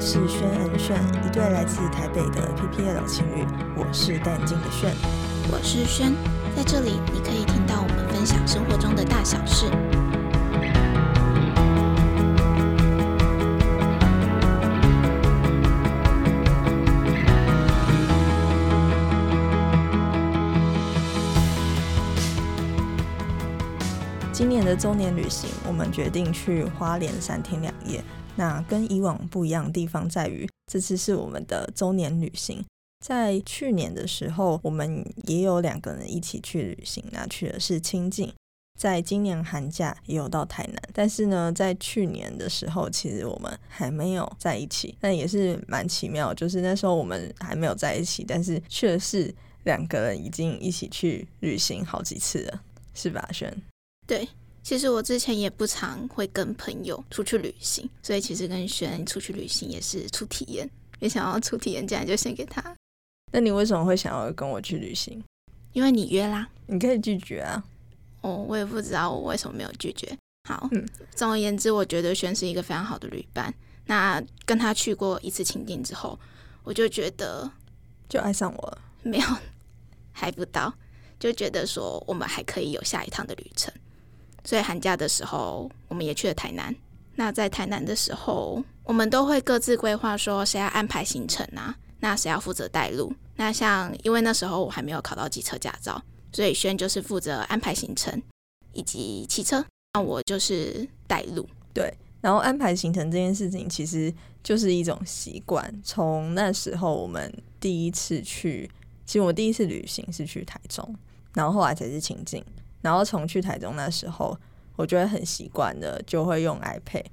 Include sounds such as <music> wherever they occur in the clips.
是轩恩炫，一对来自台北的 PPL 情侣。我是淡静的炫，我是轩，在这里你可以听到我们分享生活中的大小事。今年的周年旅行，我们决定去花莲三天两夜。那跟以往不一样的地方在于，这次是我们的周年旅行。在去年的时候，我们也有两个人一起去旅行，那去的是清境。在今年寒假也有到台南，但是呢，在去年的时候，其实我们还没有在一起。那也是蛮奇妙，就是那时候我们还没有在一起，但是却是两个人已经一起去旅行好几次了，是吧，轩？对。其实我之前也不常会跟朋友出去旅行，所以其实跟轩出去旅行也是出体验。没想要出体验竟然就献给他。那你为什么会想要跟我去旅行？因为你约啦。你可以拒绝啊。哦，我也不知道我为什么没有拒绝。好，嗯总而言之，我觉得轩是一个非常好的旅伴。那跟他去过一次情境之后，我就觉得就爱上我了。没有，<laughs> 还不到，就觉得说我们还可以有下一趟的旅程。所以寒假的时候，我们也去了台南。那在台南的时候，我们都会各自规划说谁要安排行程啊，那谁要负责带路。那像因为那时候我还没有考到机车驾照，所以轩就是负责安排行程以及骑车，那我就是带路。对，然后安排行程这件事情其实就是一种习惯。从那时候我们第一次去，其实我第一次旅行是去台中，然后后来才是情境。然后从去台中那时候，我觉得很习惯的，就会用 iPad，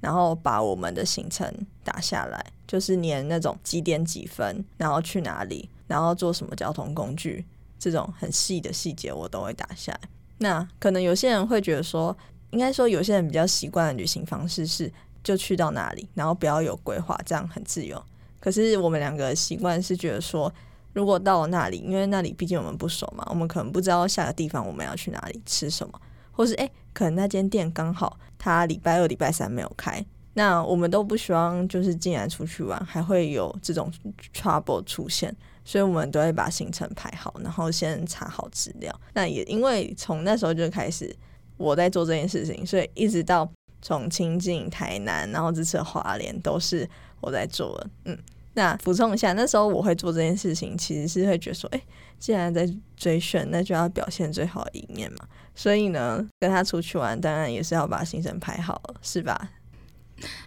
然后把我们的行程打下来，就是连那种几点几分，然后去哪里，然后坐什么交通工具，这种很细的细节我都会打下来。那可能有些人会觉得说，应该说有些人比较习惯的旅行方式是就去到哪里，然后不要有规划，这样很自由。可是我们两个习惯是觉得说。如果到了那里，因为那里毕竟我们不熟嘛，我们可能不知道下个地方我们要去哪里吃什么，或是诶，可能那间店刚好他礼拜二、礼拜三没有开，那我们都不希望就是竟然出去玩还会有这种 trouble 出现，所以我们都会把行程排好，然后先查好资料。那也因为从那时候就开始我在做这件事情，所以一直到从清境、台南，然后这次华联都是我在做的，嗯。那补充一下，那时候我会做这件事情，其实是会觉得说，哎，既然在追选，那就要表现最好的一面嘛。所以呢，跟他出去玩，当然也是要把行程排好了，是吧？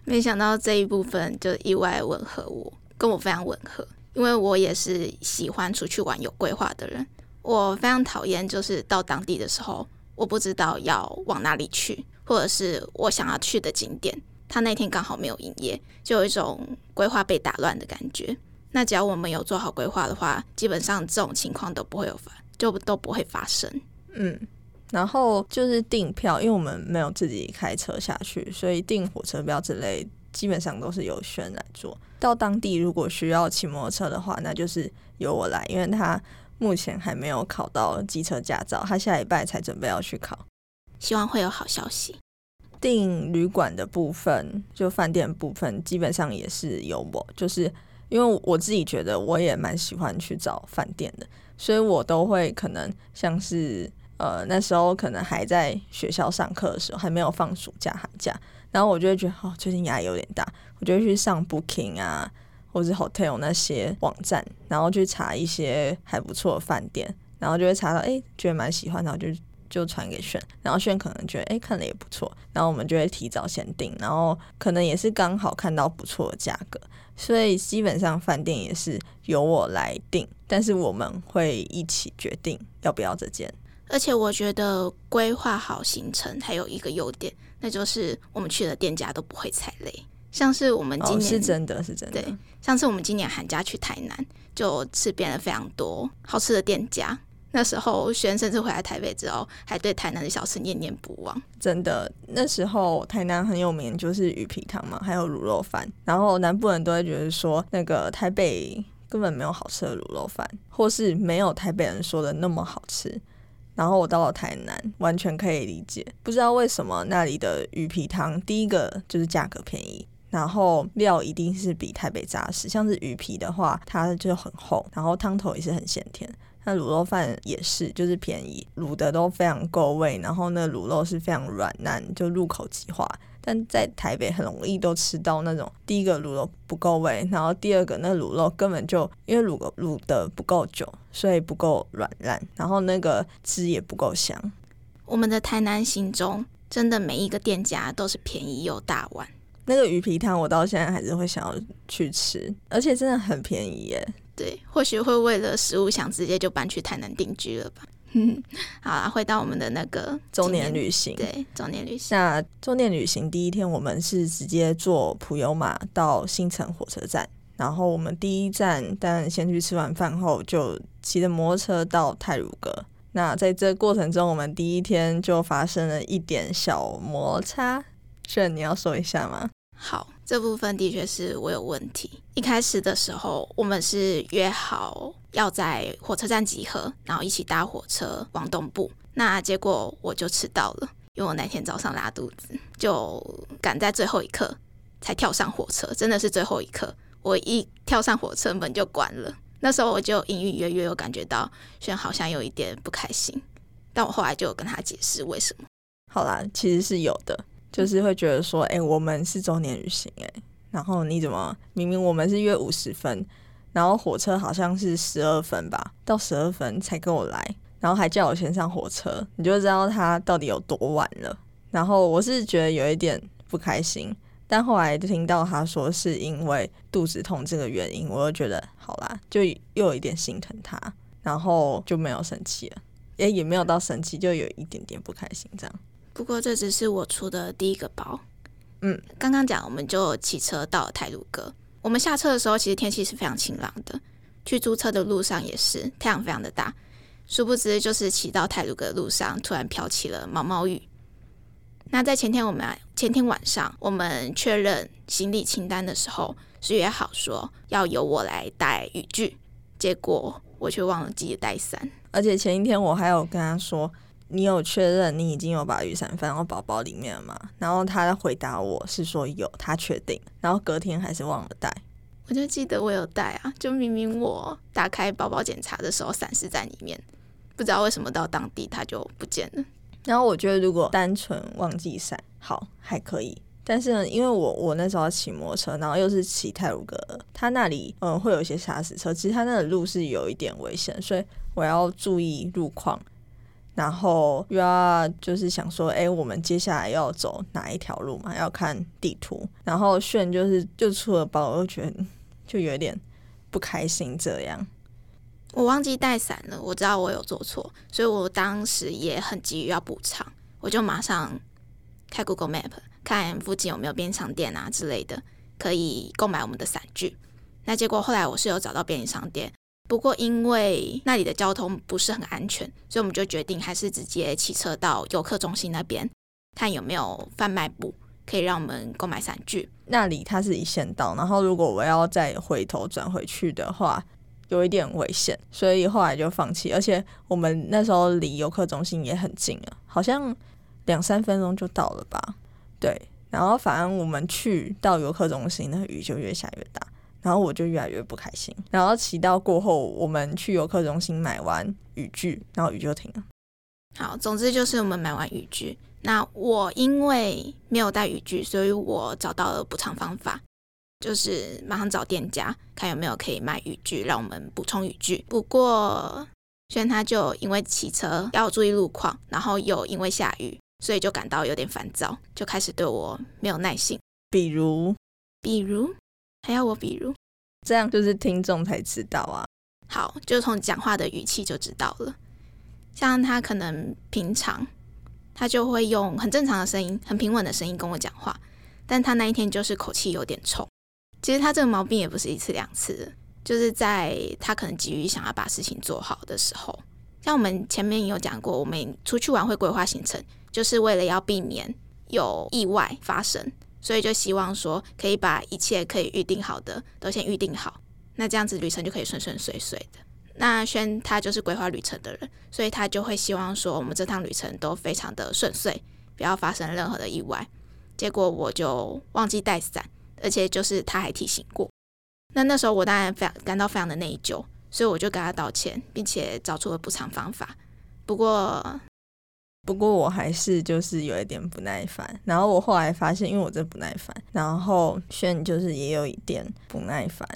没想到这一部分就意外吻合我，跟我非常吻合，因为我也是喜欢出去玩有规划的人。我非常讨厌就是到当地的时候，我不知道要往哪里去，或者是我想要去的景点。他那天刚好没有营业，就有一种规划被打乱的感觉。那只要我们有做好规划的话，基本上这种情况都不会有发，就都不会发生。嗯，然后就是订票，因为我们没有自己开车下去，所以订火车票之类基本上都是由轩来做。到当地如果需要骑摩托车的话，那就是由我来，因为他目前还没有考到机车驾照，他下礼拜才准备要去考，希望会有好消息。订旅馆的部分，就饭店部分，基本上也是由我，就是因为我自己觉得我也蛮喜欢去找饭店的，所以我都会可能像是呃那时候可能还在学校上课的时候，还没有放暑假寒假，然后我就会觉得哦最近压力有点大，我就会去上 Booking 啊，或者 Hotel 那些网站，然后去查一些还不错的饭店，然后就会查到哎觉得蛮喜欢，然后就。就传给炫，然后炫可能觉得哎看了也不错，然后我们就会提早先订，然后可能也是刚好看到不错的价格，所以基本上饭店也是由我来定，但是我们会一起决定要不要这间。而且我觉得规划好行程还有一个优点，那就是我们去的店家都不会踩雷，像是我们今年是真的是真的，对，像是我们今年寒假去台南，就吃遍了非常多好吃的店家。那时候，轩甚至回来台北之后，还对台南的小吃念念不忘。真的，那时候台南很有名，就是鱼皮汤嘛，还有卤肉饭。然后南部人都会觉得说，那个台北根本没有好吃的卤肉饭，或是没有台北人说的那么好吃。然后我到了台南，完全可以理解。不知道为什么那里的鱼皮汤，第一个就是价格便宜，然后料一定是比台北扎实。像是鱼皮的话，它就很厚，然后汤头也是很鲜甜。那卤肉饭也是，就是便宜，卤的都非常够味，然后那卤肉是非常软烂，就入口即化。但在台北很容易都吃到那种，第一个卤肉不够味，然后第二个那卤肉根本就因为卤卤的不够久，所以不够软烂，然后那个汁也不够香。我们的台南行中，真的每一个店家都是便宜又大碗。那个鱼皮汤我到现在还是会想要去吃，而且真的很便宜耶。对，或许会为了食物想直接就搬去台南定居了吧。嗯 <laughs> 好啦，回到我们的那个周年旅行。对，周年旅行。那周年旅行第一天，我们是直接坐普悠玛到新城火车站，然后我们第一站，但先去吃完饭后，就骑着摩托车到泰鲁阁。那在这过程中，我们第一天就发生了一点小摩擦，这，你要说一下吗？好，这部分的确是我有问题。一开始的时候，我们是约好要在火车站集合，然后一起搭火车往东部。那结果我就迟到了，因为我那天早上拉肚子，就赶在最后一刻才跳上火车。真的是最后一刻，我一跳上火车门就关了。那时候我就隐隐约约有感觉到轩好像有一点不开心，但我后来就跟他解释为什么。好啦，其实是有的。就是会觉得说，哎，我们是周年旅行，哎，然后你怎么明明我们是约五十分，然后火车好像是十二分吧，到十二分才跟我来，然后还叫我先上火车，你就知道他到底有多晚了。然后我是觉得有一点不开心，但后来听到他说是因为肚子痛这个原因，我又觉得好啦，就又有一点心疼他，然后就没有生气了，也也没有到生气，就有一点点不开心这样。不过这只是我出的第一个包。嗯，刚刚讲，我们就骑车到了泰鲁阁。我们下车的时候，其实天气是非常晴朗的。去租车的路上也是太阳非常的大。殊不知，就是骑到泰鲁阁的路上，突然飘起了毛毛雨。那在前天，我们前天晚上我们确认行李清单的时候，是约好说要由我来带雨具。结果我却忘了记得带伞，而且前一天我还有跟他说。你有确认你已经有把雨伞放到包包里面了吗？然后他回答我是说有，他确定。然后隔天还是忘了带，我就记得我有带啊，就明明我打开包包检查的时候伞是在里面，不知道为什么到当地它就不见了。然后我觉得如果单纯忘记伞，好还可以。但是呢，因为我我那时候骑摩托车，然后又是骑泰鲁格，他那里嗯会有一些沙石车，其实他那个路是有一点危险，所以我要注意路况。然后又要就是想说，哎，我们接下来要走哪一条路嘛？要看地图。然后炫就是就出了包，我就觉得就有点不开心。这样，我忘记带伞了，我知道我有做错，所以我当时也很急于要补偿，我就马上开 Google Map 看附近有没有便利商店啊之类的，可以购买我们的伞具。那结果后来我是有找到便利商店。不过，因为那里的交通不是很安全，所以我们就决定还是直接骑车到游客中心那边，看有没有贩卖部可以让我们购买伞具。那里它是一线道，然后如果我要再回头转回去的话，有一点危险，所以后来就放弃。而且我们那时候离游客中心也很近了，好像两三分钟就到了吧？对。然后反正我们去到游客中心，那雨就越下越大。然后我就越来越不开心。然后骑到过后，我们去游客中心买完雨具，然后雨就停了。好，总之就是我们买完雨具。那我因为没有带雨具，所以我找到了补偿方法，就是马上找店家看有没有可以卖雨具，让我们补充雨具。不过轩他就因为骑车要注意路况，然后又因为下雨，所以就感到有点烦躁，就开始对我没有耐性。比如，比如。还要我比如，这样就是听众才知道啊。好，就从讲话的语气就知道了。像他可能平常他就会用很正常的声音、很平稳的声音跟我讲话，但他那一天就是口气有点冲。其实他这个毛病也不是一次两次，就是在他可能急于想要把事情做好的时候。像我们前面有讲过，我们出去玩会规划行程，就是为了要避免有意外发生。所以就希望说，可以把一切可以预定好的都先预定好，那这样子旅程就可以顺顺遂遂的。那轩他就是规划旅程的人，所以他就会希望说，我们这趟旅程都非常的顺遂，不要发生任何的意外。结果我就忘记带伞，而且就是他还提醒过。那那时候我当然非常感到非常的内疚，所以我就跟他道歉，并且找出了补偿方法。不过，不过我还是就是有一点不耐烦。然后我后来发现，因为我真不耐烦，然后炫就是也有一点不耐烦，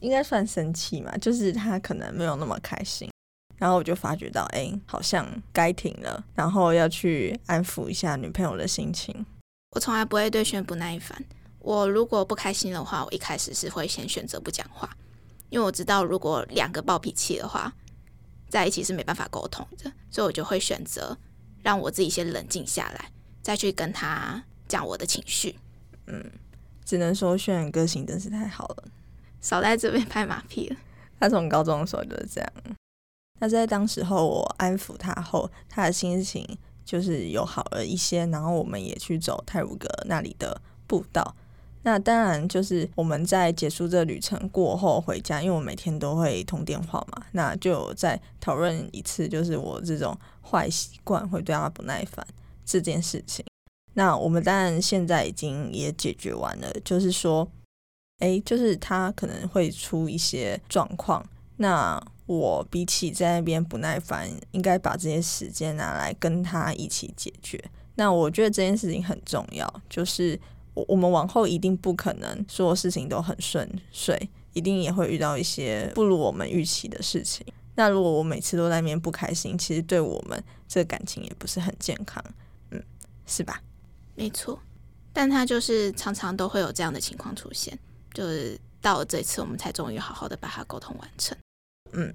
应该算生气嘛，就是他可能没有那么开心。然后我就发觉到，哎，好像该停了，然后要去安抚一下女朋友的心情。我从来不会对炫不耐烦。我如果不开心的话，我一开始是会先选择不讲话，因为我知道如果两个暴脾气的话，在一起是没办法沟通的，所以我就会选择让我自己先冷静下来，再去跟他讲我的情绪。嗯，只能说渲染个性真是太好了，少在这边拍马屁了。他从高中的时候就是这样。那在当时候我安抚他后，他的心情就是有好了一些，然后我们也去走泰鲁阁那里的步道。那当然，就是我们在结束这旅程过后回家，因为我每天都会通电话嘛，那就再讨论一次，就是我这种坏习惯会对他不耐烦这件事情。那我们当然现在已经也解决完了，就是说，哎，就是他可能会出一些状况，那我比起在那边不耐烦，应该把这些时间拿来跟他一起解决。那我觉得这件事情很重要，就是。我我们往后一定不可能所有事情都很顺遂，一定也会遇到一些不如我们预期的事情。那如果我每次都在那边不开心，其实对我们这感情也不是很健康，嗯，是吧？没错，但他就是常常都会有这样的情况出现，就是到了这次，我们才终于好好的把它沟通完成。嗯，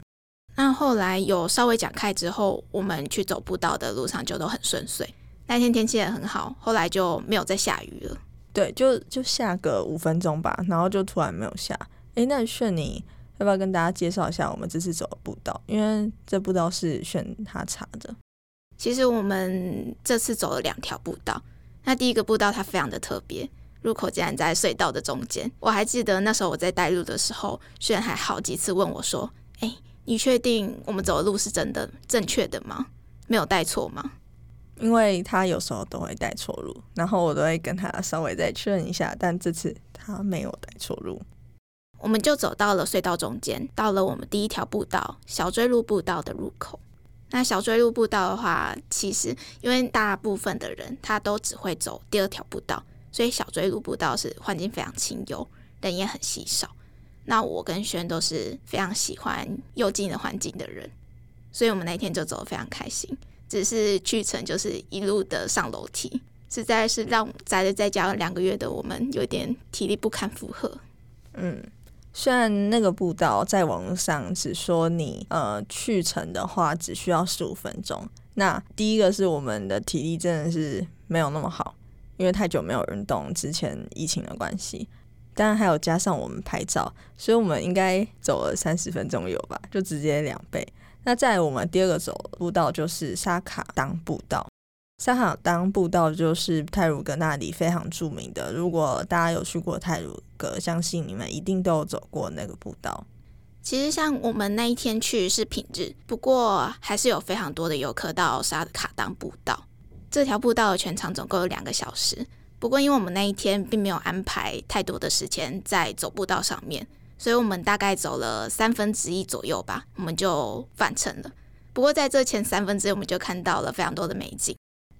那后来有稍微讲开之后，我们去走步道的路上就都很顺遂。那天天气也很好，后来就没有再下雨了。对，就就下个五分钟吧，然后就突然没有下。诶，那炫，你要不要跟大家介绍一下我们这次走的步道？因为这步道是炫他查的。其实我们这次走了两条步道。那第一个步道它非常的特别，入口竟然在隧道的中间。我还记得那时候我在带路的时候，炫还好几次问我说：“哎，你确定我们走的路是真的正确的吗？没有带错吗？”因为他有时候都会带错路，然后我都会跟他稍微再确认一下，但这次他没有带错路。我们就走到了隧道中间，到了我们第一条步道小追路步道的入口。那小追路步道的话，其实因为大部分的人他都只会走第二条步道，所以小追路步道是环境非常清幽，人也很稀少。那我跟轩都是非常喜欢幽静的环境的人，所以我们那天就走得非常开心。只是去程就是一路的上楼梯，实在是让宅了在家两个月的我们有点体力不堪负荷。嗯，虽然那个步道在网络上只说你呃去程的话只需要十五分钟，那第一个是我们的体力真的是没有那么好，因为太久没有运动，之前疫情的关系，当然还有加上我们拍照，所以我们应该走了三十分钟有吧，就直接两倍。那在我们第二个走步道就是沙卡当步道，沙卡当步道就是泰鲁格那里非常著名的。如果大家有去过泰鲁格，相信你们一定都有走过那个步道。其实像我们那一天去是平日，不过还是有非常多的游客到沙卡当步道。这条步道全长总共有两个小时，不过因为我们那一天并没有安排太多的时间在走步道上面。所以我们大概走了三分之一左右吧，我们就返程了。不过在这前三分之一，我们就看到了非常多的美景。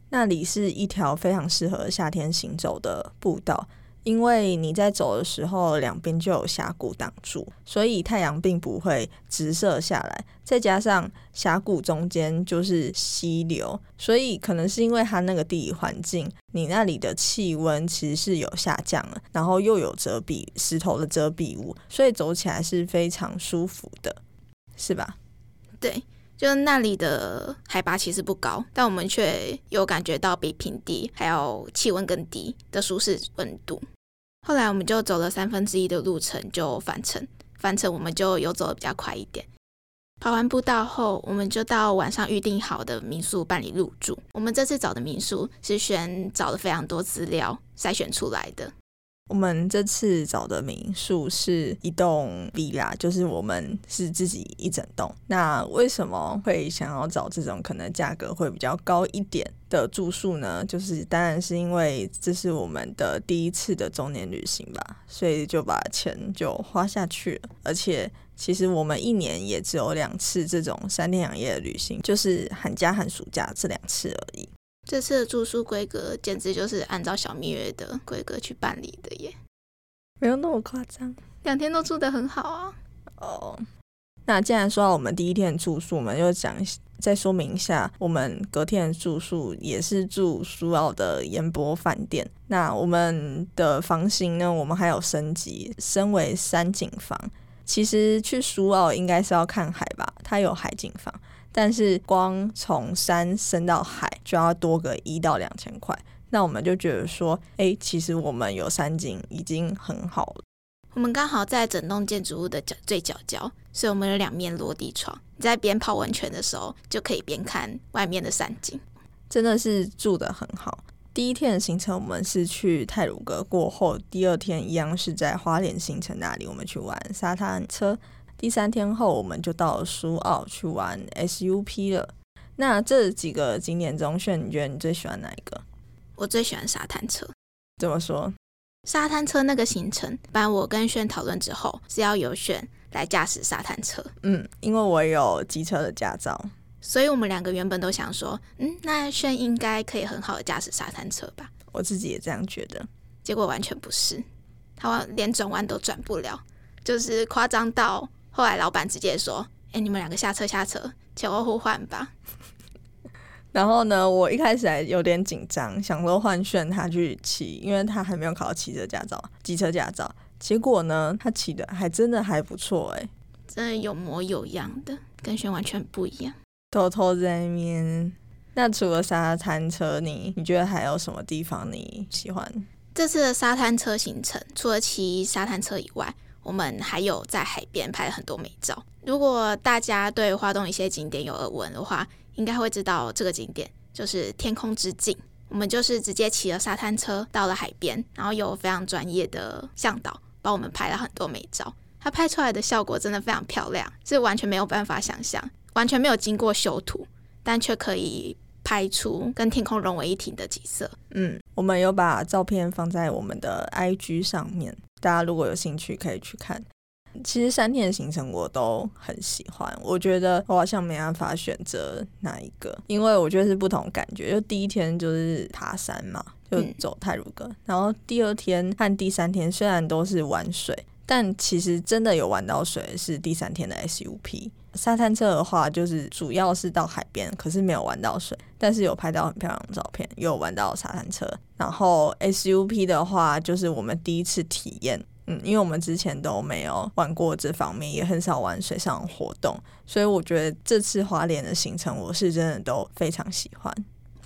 那里是一条非常适合夏天行走的步道。因为你在走的时候，两边就有峡谷挡住，所以太阳并不会直射下来。再加上峡谷中间就是溪流，所以可能是因为它那个地理环境，你那里的气温其实是有下降了，然后又有遮蔽石头的遮蔽物，所以走起来是非常舒服的，是吧？对，就那里的海拔其实不高，但我们却有感觉到比平地还要气温更低的舒适温度。后来我们就走了三分之一的路程就返程，返程我们就游走的比较快一点。跑完步道后，我们就到晚上预定好的民宿办理入住。我们这次找的民宿是选找了非常多资料筛选出来的。我们这次找的民宿是一栋 villa，就是我们是自己一整栋。那为什么会想要找这种可能价格会比较高一点的住宿呢？就是当然是因为这是我们的第一次的周年旅行吧，所以就把钱就花下去了。而且其实我们一年也只有两次这种三天两夜的旅行，就是寒假和暑假这两次而已。这次的住宿规格简直就是按照小蜜月的规格去办理的耶，没有那么夸张，两天都住得很好啊。哦，那既然说到我们第一天住宿，我们就讲再说明一下，我们隔天的住宿也是住苏澳的延波饭店。那我们的房型呢，我们还有升级，升为山景房。其实去苏澳应该是要看海吧，它有海景房。但是光从山升到海就要多个一到两千块，那我们就觉得说，哎，其实我们有山景已经很好了。我们刚好在整栋建筑物的角最角角，所以我们有两面落地窗，你在边泡温泉的时候就可以边看外面的山景，真的是住的很好。第一天的行程我们是去泰鲁阁，过后第二天一样是在花莲新城那里，我们去玩沙滩车。第三天后，我们就到了苏澳去玩 SUP 了。那这几个景点中，炫，你觉得你最喜欢哪一个？我最喜欢沙滩车。怎么说？沙滩车那个行程，把我跟炫讨论之后，是要由炫来驾驶沙滩车。嗯，因为我有机车的驾照，所以我们两个原本都想说，嗯，那炫应该可以很好的驾驶沙滩车吧？我自己也这样觉得。结果完全不是，他连转弯都转不了，就是夸张到。后来老板直接说：“哎，你们两个下车下车，前后互换吧。<laughs> ”然后呢，我一开始还有点紧张，想说换炫他去骑，因为他还没有考到骑车驾照、机车驾照。结果呢，他骑的还真的还不错，哎，真的有模有样的，跟炫完全不一样。偷偷在面。那除了沙滩车，你你觉得还有什么地方你喜欢？这次的沙滩车行程，除了骑沙滩车以外。我们还有在海边拍了很多美照。如果大家对花东一些景点有耳闻的话，应该会知道这个景点就是天空之镜。我们就是直接骑了沙滩车到了海边，然后有非常专业的向导帮我们拍了很多美照。他拍出来的效果真的非常漂亮，是完全没有办法想象，完全没有经过修图，但却可以拍出跟天空融为一体的景色。嗯，我们有把照片放在我们的 IG 上面。大家如果有兴趣，可以去看。其实三天的行程我都很喜欢，我觉得我好像没办法选择哪一个，因为我觉得是不同感觉。就第一天就是爬山嘛，就走泰鲁阁，然后第二天和第三天虽然都是玩水，但其实真的有玩到水是第三天的 SUP。沙滩车的话，就是主要是到海边，可是没有玩到水，但是有拍到很漂亮的照片，有玩到沙滩车。然后 SUP 的话，就是我们第一次体验，嗯，因为我们之前都没有玩过这方面，也很少玩水上活动，所以我觉得这次华联的行程，我是真的都非常喜欢。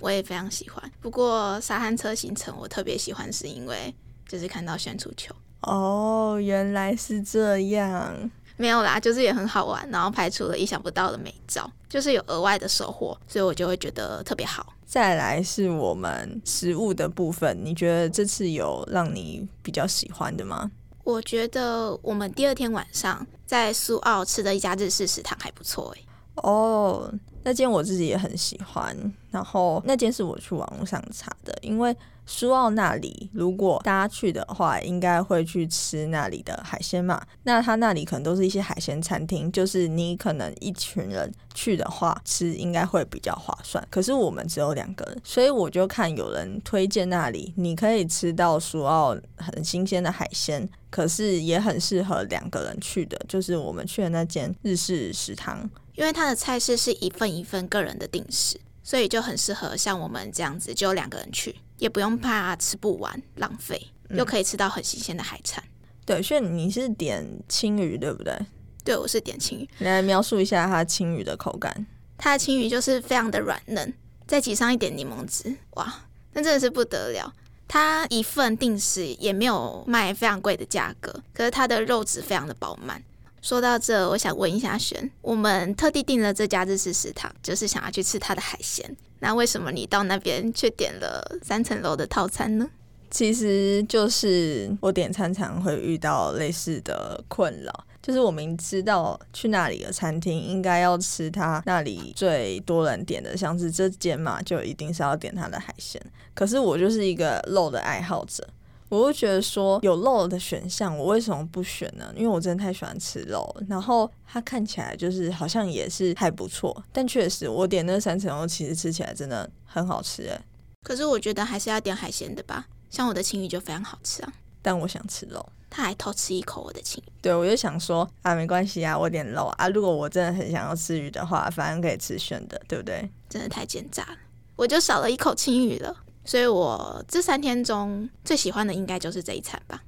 我也非常喜欢，不过沙滩车行程我特别喜欢，是因为就是看到旋出球。哦，原来是这样。没有啦，就是也很好玩，然后拍出了意想不到的美照，就是有额外的收获，所以我就会觉得特别好。再来是我们食物的部分，你觉得这次有让你比较喜欢的吗？我觉得我们第二天晚上在苏澳吃的一家日式食堂还不错诶。哦，那间我自己也很喜欢，然后那间是我去网络上查的，因为。苏澳那里，如果大家去的话，应该会去吃那里的海鲜嘛。那他那里可能都是一些海鲜餐厅，就是你可能一群人去的话，吃应该会比较划算。可是我们只有两个人，所以我就看有人推荐那里，你可以吃到苏澳很新鲜的海鲜，可是也很适合两个人去的，就是我们去的那间日式食堂，因为它的菜式是一份一份个人的定时，所以就很适合像我们这样子，就两个人去。也不用怕吃不完浪费，又可以吃到很新鲜的海产。对，所以你是点青鱼对不对？对，我是点青鱼。来描述一下它青鱼的口感。它的青鱼就是非常的软嫩，再挤上一点柠檬汁，哇，那真的是不得了。它一份定时也没有卖非常贵的价格，可是它的肉质非常的饱满。说到这，我想问一下璇，我们特地订了这家日式食堂，就是想要去吃它的海鲜。那为什么你到那边却点了三层楼的套餐呢？其实就是我点餐常会遇到类似的困扰，就是我明知道去那里的餐厅应该要吃他那里最多人点的，像是这间嘛，就一定是要点它的海鲜。可是我就是一个肉的爱好者，我就觉得说有肉的选项，我为什么不选呢？因为我真的太喜欢吃肉，然后它看起来就是好像也是还不错，但确实我点那三层肉，其实吃起来真的很好吃诶。可是我觉得还是要点海鲜的吧。像我的青鱼就非常好吃啊，但我想吃肉，他还偷吃一口我的青鱼。对，我就想说啊，没关系啊，我点肉啊。如果我真的很想要吃鱼的话，反正可以吃选的，对不对？真的太奸诈了，我就少了一口青鱼了。所以我这三天中最喜欢的应该就是这一餐吧。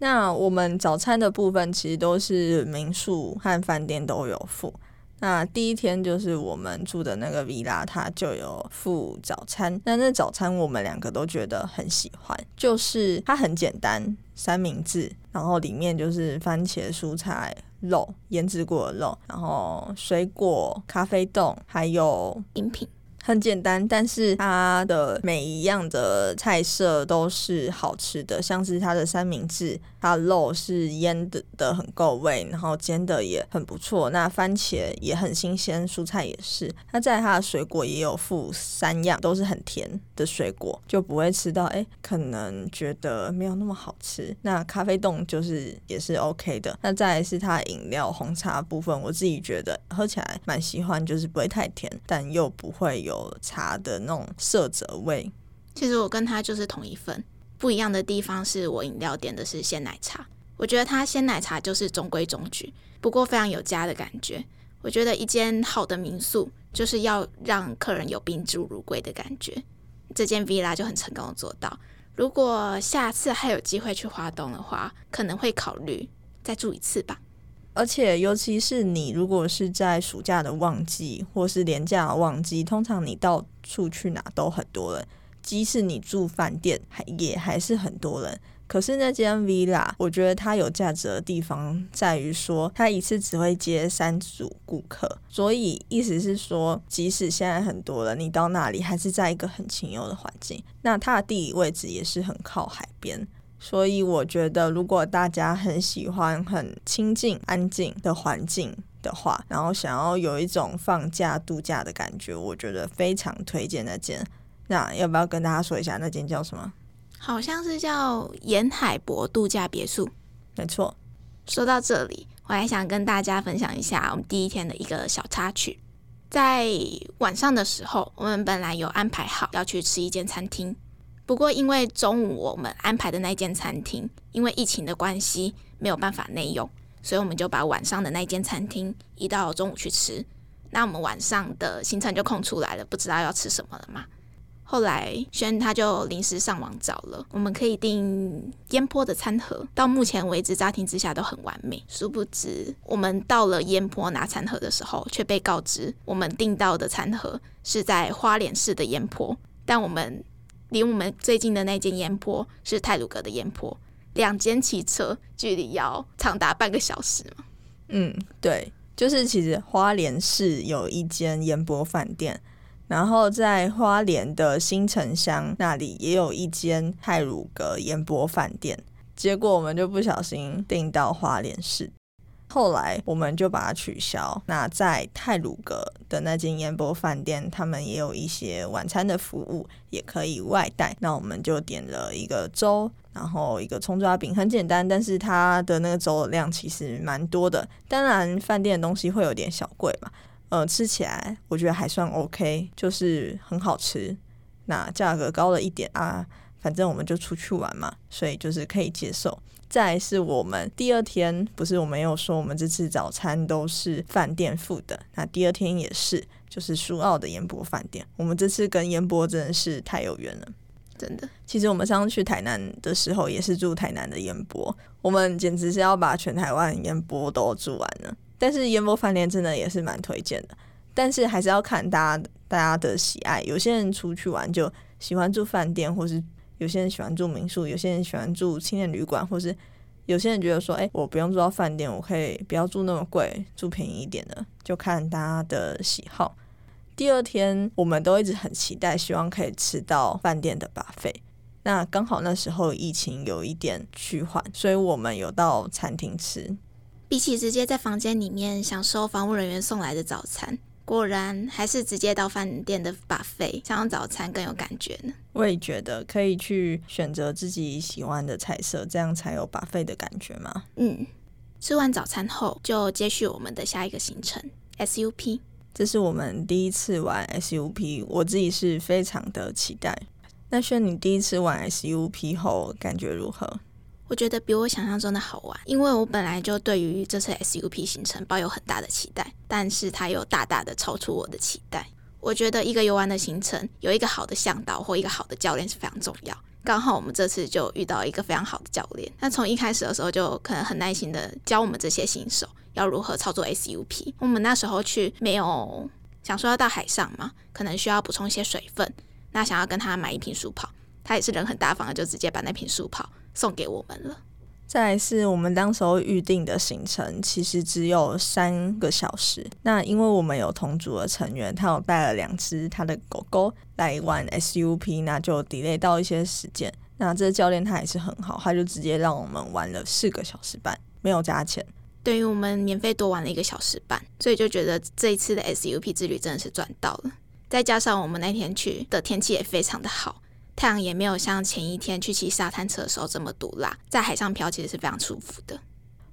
那我们早餐的部分其实都是民宿和饭店都有付。那第一天就是我们住的那个 villa，它就有附早餐。那那早餐我们两个都觉得很喜欢，就是它很简单，三明治，然后里面就是番茄、蔬菜、肉，腌制过的肉，然后水果、咖啡豆，还有饮品。很简单，但是它的每一样的菜色都是好吃的，像是它的三明治，它肉是腌的的很够味，然后煎的也很不错。那番茄也很新鲜，蔬菜也是。它在它的水果也有附三样，都是很甜的水果，就不会吃到哎，可能觉得没有那么好吃。那咖啡冻就是也是 OK 的。那再来是它饮料红茶部分，我自己觉得喝起来蛮喜欢，就是不会太甜，但又不会有。茶的那种色泽味，其实我跟他就是同一份，不一样的地方是我饮料点的是鲜奶茶，我觉得他鲜奶茶就是中规中矩，不过非常有家的感觉。我觉得一间好的民宿就是要让客人有宾至如归的感觉，这间 villa 就很成功的做到。如果下次还有机会去华东的话，可能会考虑再住一次吧。而且，尤其是你如果是在暑假的旺季或是年假旺季，通常你到处去哪都很多人，即使你住饭店，还也还是很多人。可是那间 villa，我觉得它有价值的地方在于说，它一次只会接三组顾客，所以意思是说，即使现在很多人，你到那里还是在一个很清幽的环境。那它的地理位置也是很靠海边。所以我觉得，如果大家很喜欢很清静、安静的环境的话，然后想要有一种放假度假的感觉，我觉得非常推荐那间。那要不要跟大家说一下那间叫什么？好像是叫沿海博度假别墅。没错。说到这里，我还想跟大家分享一下我们第一天的一个小插曲。在晚上的时候，我们本来有安排好要去吃一间餐厅。不过，因为中午我们安排的那间餐厅，因为疫情的关系没有办法内用，所以我们就把晚上的那间餐厅移到中午去吃。那我们晚上的行程就空出来了，不知道要吃什么了嘛？后来轩他就临时上网找了，我们可以订烟坡的餐盒。到目前为止，家庭之下都很完美。殊不知，我们到了烟坡拿餐盒的时候，却被告知我们订到的餐盒是在花莲市的烟坡，但我们。离我们最近的那间烟坡是泰鲁阁的烟坡，两间骑车距离要长达半个小时嘛。嗯，对，就是其实花莲市有一间烟波饭店，然后在花莲的新城乡那里也有一间泰鲁阁烟波饭店，结果我们就不小心订到花莲市。后来我们就把它取消。那在泰鲁阁的那间烟波饭店，他们也有一些晚餐的服务，也可以外带。那我们就点了一个粥，然后一个葱抓饼，很简单，但是它的那个粥的量其实蛮多的。当然，饭店的东西会有点小贵嘛，呃，吃起来我觉得还算 OK，就是很好吃。那价格高了一点啊，反正我们就出去玩嘛，所以就是可以接受。再是我们第二天，不是我们有说我们这次早餐都是饭店付的，那第二天也是，就是苏澳的烟波饭店。我们这次跟烟波真的是太有缘了，真的。其实我们上次去台南的时候，也是住台南的烟波，我们简直是要把全台湾烟波都住完了。但是烟波饭店真的也是蛮推荐的，但是还是要看大家大家的喜爱。有些人出去玩就喜欢住饭店，或是。有些人喜欢住民宿，有些人喜欢住青年旅馆，或是有些人觉得说，哎，我不用住到饭店，我可以不要住那么贵，住便宜一点的，就看大家的喜好。第二天，我们都一直很期待，希望可以吃到饭店的 buffet。那刚好那时候疫情有一点趋缓，所以我们有到餐厅吃。比起直接在房间里面享受房务人员送来的早餐，果然还是直接到饭店的 buffet，想用早餐更有感觉呢。我也觉得可以去选择自己喜欢的菜色，这样才有 buffet 的感觉嘛。嗯，吃完早餐后就接续我们的下一个行程 SUP。这是我们第一次玩 SUP，我自己是非常的期待。那轩，你第一次玩 SUP 后感觉如何？我觉得比我想象中的好玩，因为我本来就对于这次 SUP 行程抱有很大的期待，但是它又大大的超出我的期待。我觉得一个游玩的行程有一个好的向导或一个好的教练是非常重要。刚好我们这次就遇到一个非常好的教练，那从一开始的时候就可能很耐心的教我们这些新手。要如何操作 SUP？我们那时候去没有想说要到海上嘛，可能需要补充一些水分。那想要跟他买一瓶速跑，他也是人很大方的，就直接把那瓶速跑送给我们了。再是我们当时候预定的行程，其实只有三个小时。那因为我们有同组的成员，他有带了两只他的狗狗来玩 SUP，那就 delay 到一些时间。那这教练他也是很好，他就直接让我们玩了四个小时半，没有加钱。对于我们免费多玩了一个小时半，所以就觉得这一次的 SUP 之旅真的是赚到了。再加上我们那天去的天气也非常的好，太阳也没有像前一天去骑沙滩车的时候这么毒辣，在海上漂其实是非常舒服的。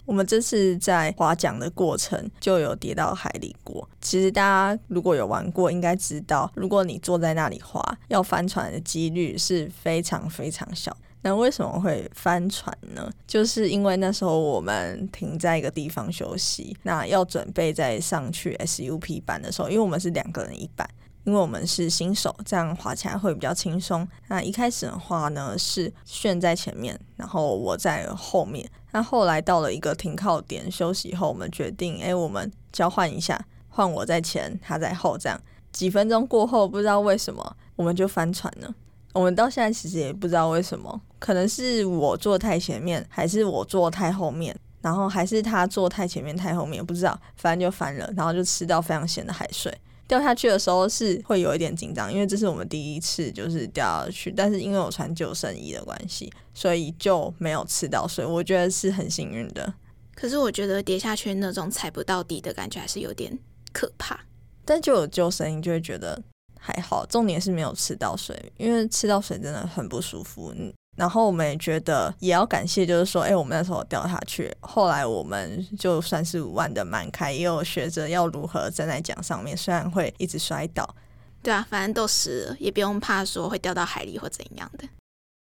我们这次在划桨的过程就有跌到海里过。其实大家如果有玩过，应该知道，如果你坐在那里划，要翻船的几率是非常非常小。那为什么会翻船呢？就是因为那时候我们停在一个地方休息，那要准备再上去 SUP 班的时候，因为我们是两个人一班，因为我们是新手，这样滑起来会比较轻松。那一开始的话呢，是炫在前面，然后我在后面。那后来到了一个停靠点休息后，我们决定，哎，我们交换一下，换我在前，他在后，这样几分钟过后，不知道为什么我们就翻船了。我们到现在其实也不知道为什么，可能是我坐太前面，还是我坐太后面，然后还是他坐太前面太后面，不知道，反正就翻了，然后就吃到非常咸的海水。掉下去的时候是会有一点紧张，因为这是我们第一次就是掉下去，但是因为我穿救生衣的关系，所以就没有吃到水，我觉得是很幸运的。可是我觉得跌下去那种踩不到底的感觉还是有点可怕，但就有救生衣就会觉得。还好，重点是没有吃到水，因为吃到水真的很不舒服。嗯，然后我们也觉得也要感谢，就是说，哎，我们那时候掉下去，后来我们就算是玩的蛮开，也有学着要如何站在桨上面，虽然会一直摔倒。对啊，反正都湿了，也不用怕说会掉到海里或怎样的。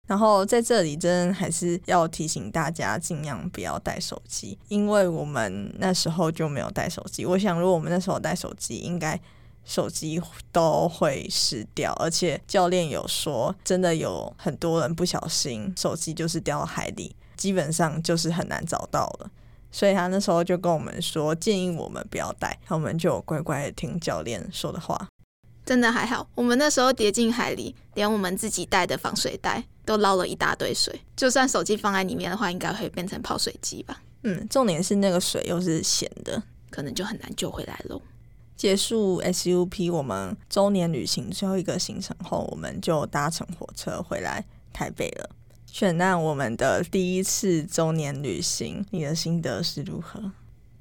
然后在这里，真还是要提醒大家，尽量不要带手机，因为我们那时候就没有带手机。我想，如果我们那时候带手机，应该。手机都会湿掉，而且教练有说，真的有很多人不小心手机就是掉到海里，基本上就是很难找到了。所以他那时候就跟我们说，建议我们不要带，我们就乖乖的听教练说的话。真的还好，我们那时候跌进海里，连我们自己带的防水袋都捞了一大堆水，就算手机放在里面的话，应该会变成泡水机吧？嗯，重点是那个水又是咸的，可能就很难救回来喽。结束 SUP 我们周年旅行最后一个行程后，我们就搭乘火车回来台北了。选那我们的第一次周年旅行，你的心得是如何？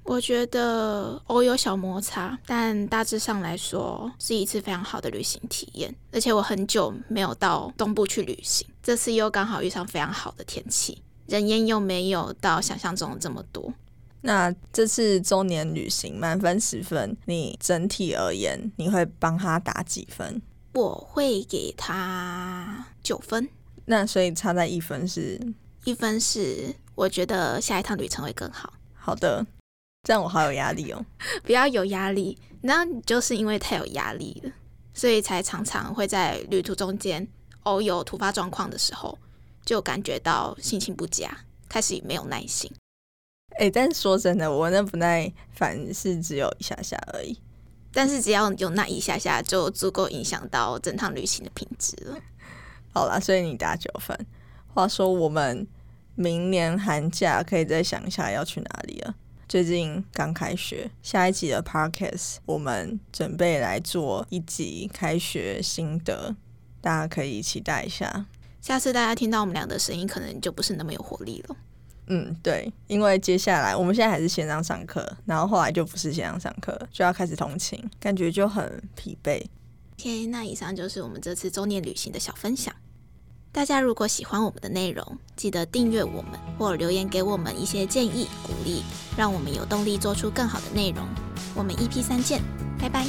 我觉得偶有小摩擦，但大致上来说是一次非常好的旅行体验。而且我很久没有到东部去旅行，这次又刚好遇上非常好的天气，人烟又没有到想象中的这么多。那这次周年旅行满分十分，你整体而言你会帮他打几分？我会给他九分。那所以差在一分是？一分是我觉得下一趟旅程会更好。好的，这样我好有压力哦。<laughs> 不要有压力，那就是因为太有压力了，所以才常常会在旅途中间偶有突发状况的时候，就感觉到心情不佳，开始没有耐心。哎，但是说真的，我那不耐烦是只有一下下而已。但是只要有那一下下，就足够影响到整趟旅行的品质了。<laughs> 好啦，所以你打九分。话说，我们明年寒假可以再想一下要去哪里了。最近刚开学，下一集的 podcast 我们准备来做一集开学心得，大家可以期待一下。下次大家听到我们俩的声音，可能就不是那么有活力了。嗯，对，因为接下来我们现在还是线上上课，然后后来就不是线上上课，就要开始通勤，感觉就很疲惫。OK，那以上就是我们这次周年旅行的小分享。大家如果喜欢我们的内容，记得订阅我们或留言给我们一些建议鼓励，让我们有动力做出更好的内容。我们 EP 三见，拜拜。